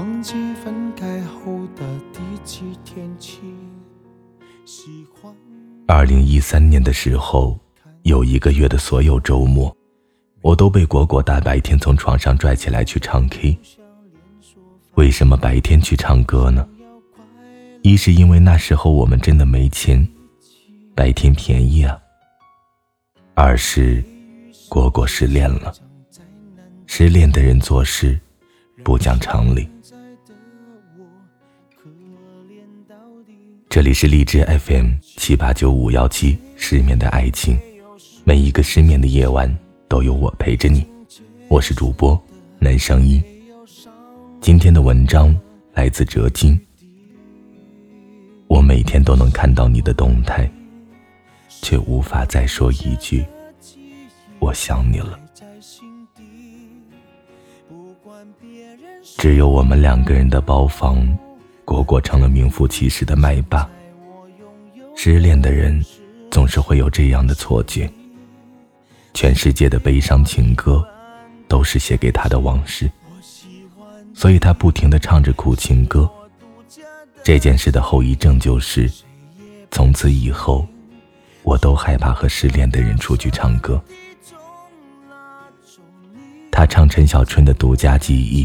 忘记分开后的第几天起。二零一三年的时候，有一个月的所有周末，我都被果果大白天从床上拽起来去唱 K。为什么白天去唱歌呢？一是因为那时候我们真的没钱，白天便宜啊。二是果果失恋了，失恋的人做事不讲常理。这里是荔枝 FM 七八九五幺七，失眠的爱情，每一个失眠的夜晚都有我陪着你。我是主播南声音。今天的文章来自哲金。我每天都能看到你的动态。却无法再说一句“我想你了”。只有我们两个人的包房，果果成了名副其实的麦霸。失恋的人总是会有这样的错觉：全世界的悲伤情歌都是写给他的往事，所以他不停的唱着苦情歌。这件事的后遗症就是，从此以后。我都害怕和失恋的人出去唱歌。他唱陈小春的《独家记忆》，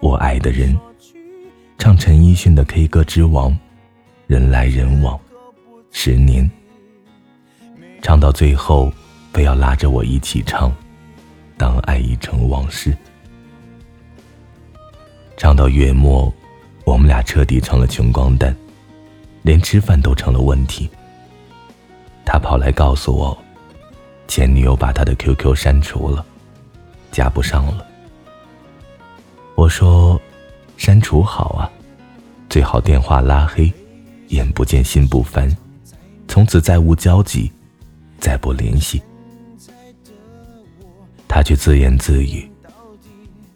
我爱的人；唱陈奕迅的《K 歌之王》，人来人往，十年。唱到最后，非要拉着我一起唱，当爱已成往事。唱到月末，我们俩彻底成了穷光蛋，连吃饭都成了问题。他跑来告诉我，前女友把他的 QQ 删除了，加不上了。我说，删除好啊，最好电话拉黑，眼不见心不烦，从此再无交集，再不联系。他却自言自语：“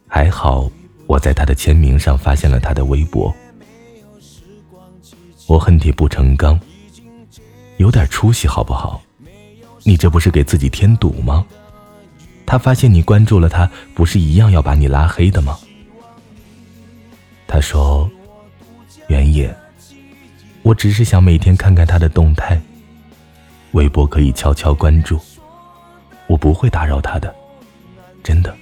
还好，我在他的签名上发现了他的微博。”我恨铁不成钢。有点出息好不好？你这不是给自己添堵吗？他发现你关注了他，不是一样要把你拉黑的吗？他说：“原野，我只是想每天看看他的动态，微博可以悄悄关注，我不会打扰他的，真的。”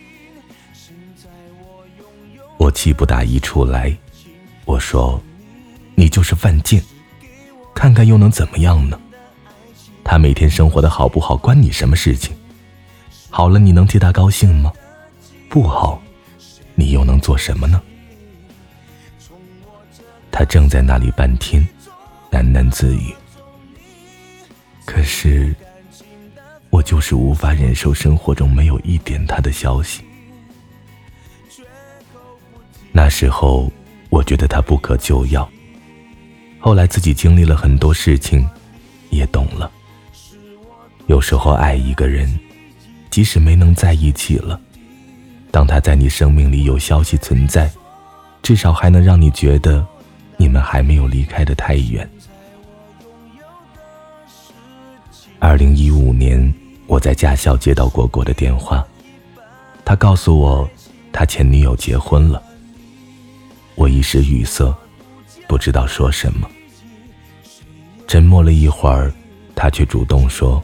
我气不打一处来，我说：“你就是犯贱，看看又能怎么样呢？”他每天生活的好不好，关你什么事情？好了，你能替他高兴吗？不好，你又能做什么呢？他正在那里半天，喃喃自语。可是，我就是无法忍受生活中没有一点他的消息。那时候，我觉得他不可救药。后来自己经历了很多事情，也懂了。有时候爱一个人，即使没能在一起了，当他在你生命里有消息存在，至少还能让你觉得，你们还没有离开的太远。二零一五年，我在驾校接到果果的电话，他告诉我，他前女友结婚了。我一时语塞，不知道说什么。沉默了一会儿，他却主动说。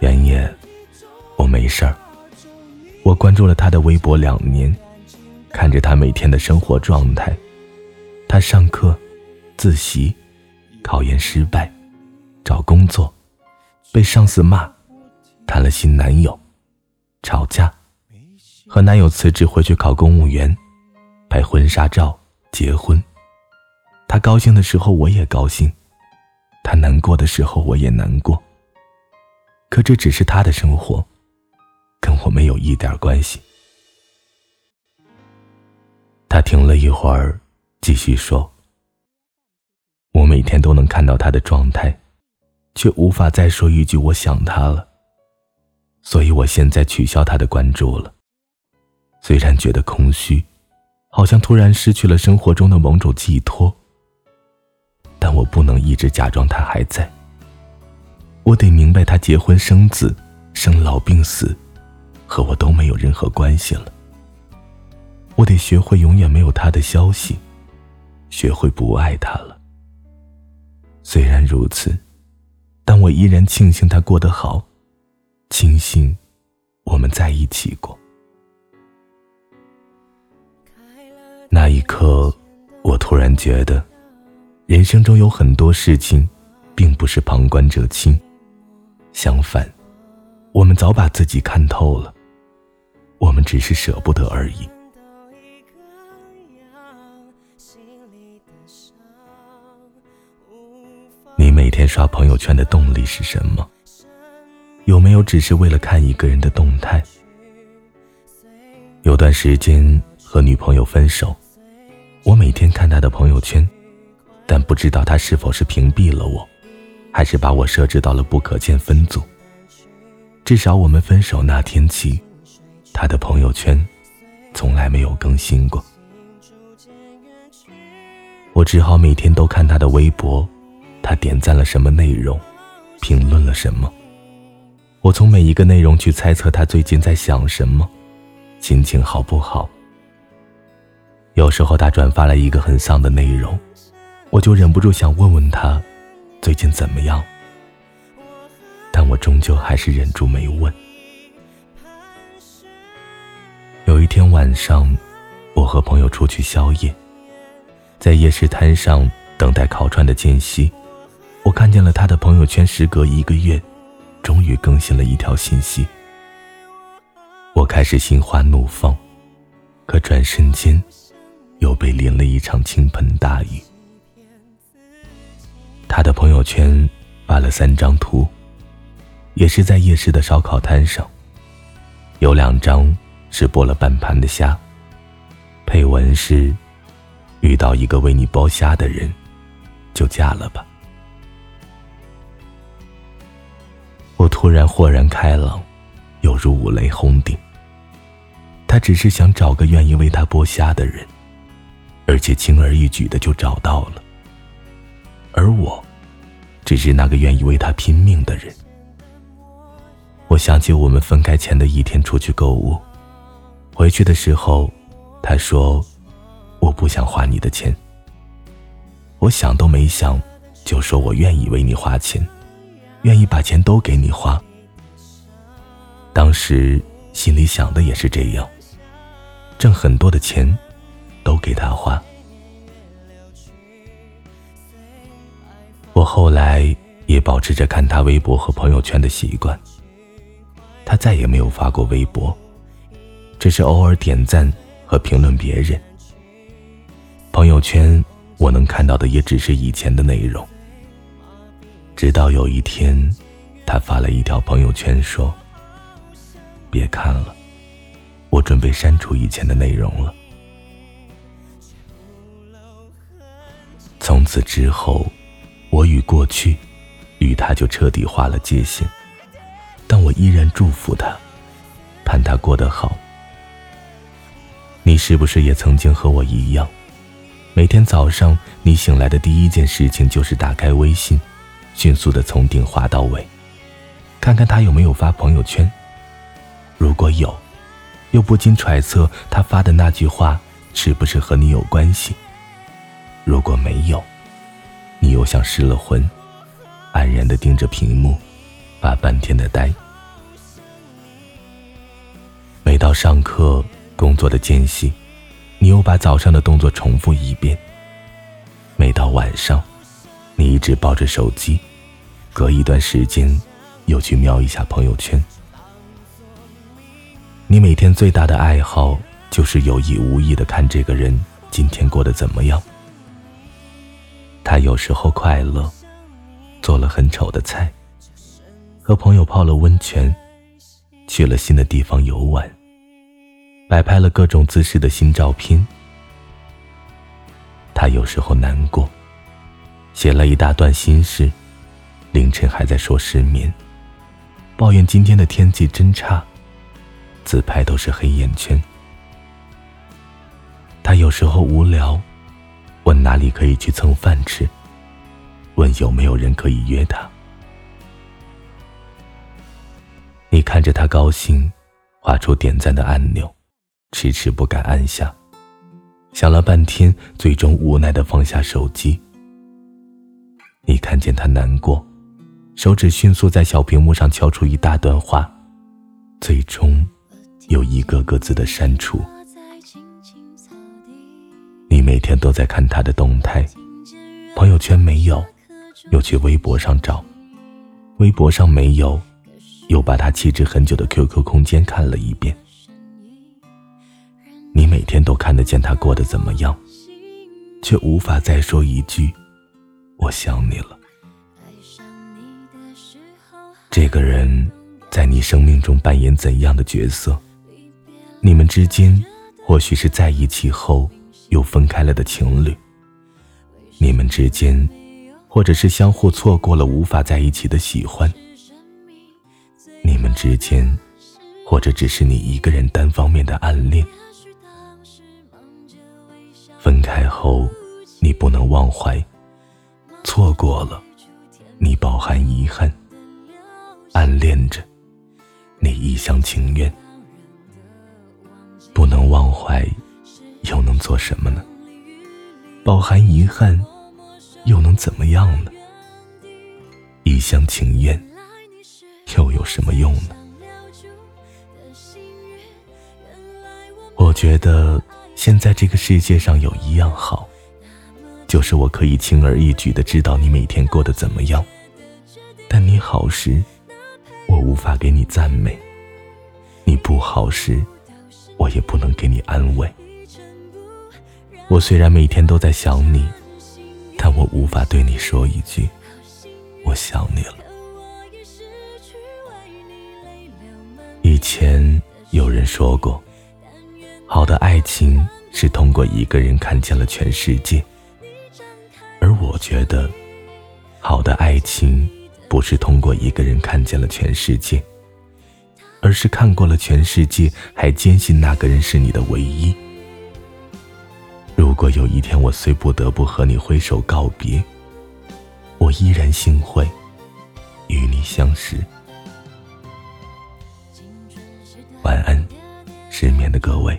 原野，我没事儿。我关注了他的微博两年，看着他每天的生活状态，他上课、自习、考研失败、找工作、被上司骂、谈了新男友、吵架、和男友辞职回去考公务员、拍婚纱照、结婚。他高兴的时候我也高兴，他难过的时候我也难过。可这只是他的生活，跟我没有一点关系。他停了一会儿，继续说：“我每天都能看到他的状态，却无法再说一句我想他了。所以我现在取消他的关注了。虽然觉得空虚，好像突然失去了生活中的某种寄托，但我不能一直假装他还在。”我得明白，他结婚生子、生老病死，和我都没有任何关系了。我得学会永远没有他的消息，学会不爱他了。虽然如此，但我依然庆幸他过得好，庆幸我们在一起过。那一刻，我突然觉得，人生中有很多事情，并不是旁观者清，相反，我们早把自己看透了，我们只是舍不得而已。你每天刷朋友圈的动力是什么？有没有只是为了看一个人的动态？有段时间和女朋友分手，我每天看她的朋友圈，但不知道她是否是屏蔽了我，还是把我设置到了不可见分组。至少我们分手那天起，她的朋友圈从来没有更新过。我只好每天都看她的微博。他点赞了什么内容，评论了什么？我从每一个内容去猜测他最近在想什么，心情好不好。有时候他转发了一个很丧的内容，我就忍不住想问问他，最近怎么样？但我终究还是忍住没问。有一天晚上，我和朋友出去宵夜，在夜市摊上等待烤串的间隙。我看见了他的朋友圈，时隔一个月，终于更新了一条信息。我开始心花怒放，可转瞬间，又被淋了一场倾盆大雨。他的朋友圈发了三张图，也是在夜市的烧烤摊上，有两张是剥了半盘的虾，配文是：“遇到一个为你剥虾的人，就嫁了吧。”我突然豁然开朗，犹如五雷轰顶。他只是想找个愿意为他剥虾的人，而且轻而易举的就找到了。而我，只是那个愿意为他拼命的人。我想起我们分开前的一天出去购物，回去的时候，他说：“我不想花你的钱。”我想都没想，就说我愿意为你花钱。愿意把钱都给你花，当时心里想的也是这样，挣很多的钱，都给他花。我后来也保持着看他微博和朋友圈的习惯，他再也没有发过微博，只是偶尔点赞和评论别人。朋友圈我能看到的也只是以前的内容。直到有一天，他发了一条朋友圈说：“别看了，我准备删除以前的内容了。”从此之后，我与过去，与他就彻底划了界限。但我依然祝福他，盼他过得好。你是不是也曾经和我一样，每天早上你醒来的第一件事情就是打开微信？迅速的从顶滑到尾，看看他有没有发朋友圈。如果有，又不禁揣测他发的那句话是不是和你有关系。如果没有，你又像失了魂，黯然的盯着屏幕，发半天的呆。每到上课、工作的间隙，你又把早上的动作重复一遍。每到晚上。你一直抱着手机，隔一段时间又去瞄一下朋友圈。你每天最大的爱好就是有意无意的看这个人今天过得怎么样。他有时候快乐，做了很丑的菜，和朋友泡了温泉，去了新的地方游玩，摆拍了各种姿势的新照片。他有时候难过。写了一大段心事，凌晨还在说失眠，抱怨今天的天气真差，自拍都是黑眼圈。他有时候无聊，问哪里可以去蹭饭吃，问有没有人可以约他。你看着他高兴，画出点赞的按钮，迟迟不敢按下，想了半天，最终无奈的放下手机。你看见他难过，手指迅速在小屏幕上敲出一大段话，最终有一个个字的删除。你每天都在看他的动态，朋友圈没有，又去微博上找，微博上没有，又把他弃置很久的 QQ 空间看了一遍。你每天都看得见他过得怎么样，却无法再说一句“我想你了”。这个人在你生命中扮演怎样的角色？你们之间或许是在一起后又分开了的情侣，你们之间或者是相互错过了无法在一起的喜欢，你们之间或者只是你一个人单方面的暗恋。分开后，你不能忘怀；错过了，你饱含遗憾；暗恋着，你一厢情愿。不能忘怀，又能做什么呢？饱含遗憾，又能怎么样呢？一厢情愿，又有什么用呢？我觉得。现在这个世界上有一样好，就是我可以轻而易举的知道你每天过得怎么样。但你好时，我无法给你赞美；你不好时，我也不能给你安慰。我虽然每天都在想你，但我无法对你说一句“我想你了”。以前有人说过。好的爱情是通过一个人看见了全世界，而我觉得，好的爱情不是通过一个人看见了全世界，而是看过了全世界，还坚信那个人是你的唯一。如果有一天我虽不得不和你挥手告别，我依然幸会与你相识。晚安，失眠的各位。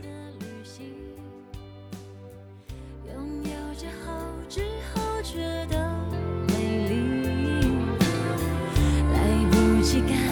時間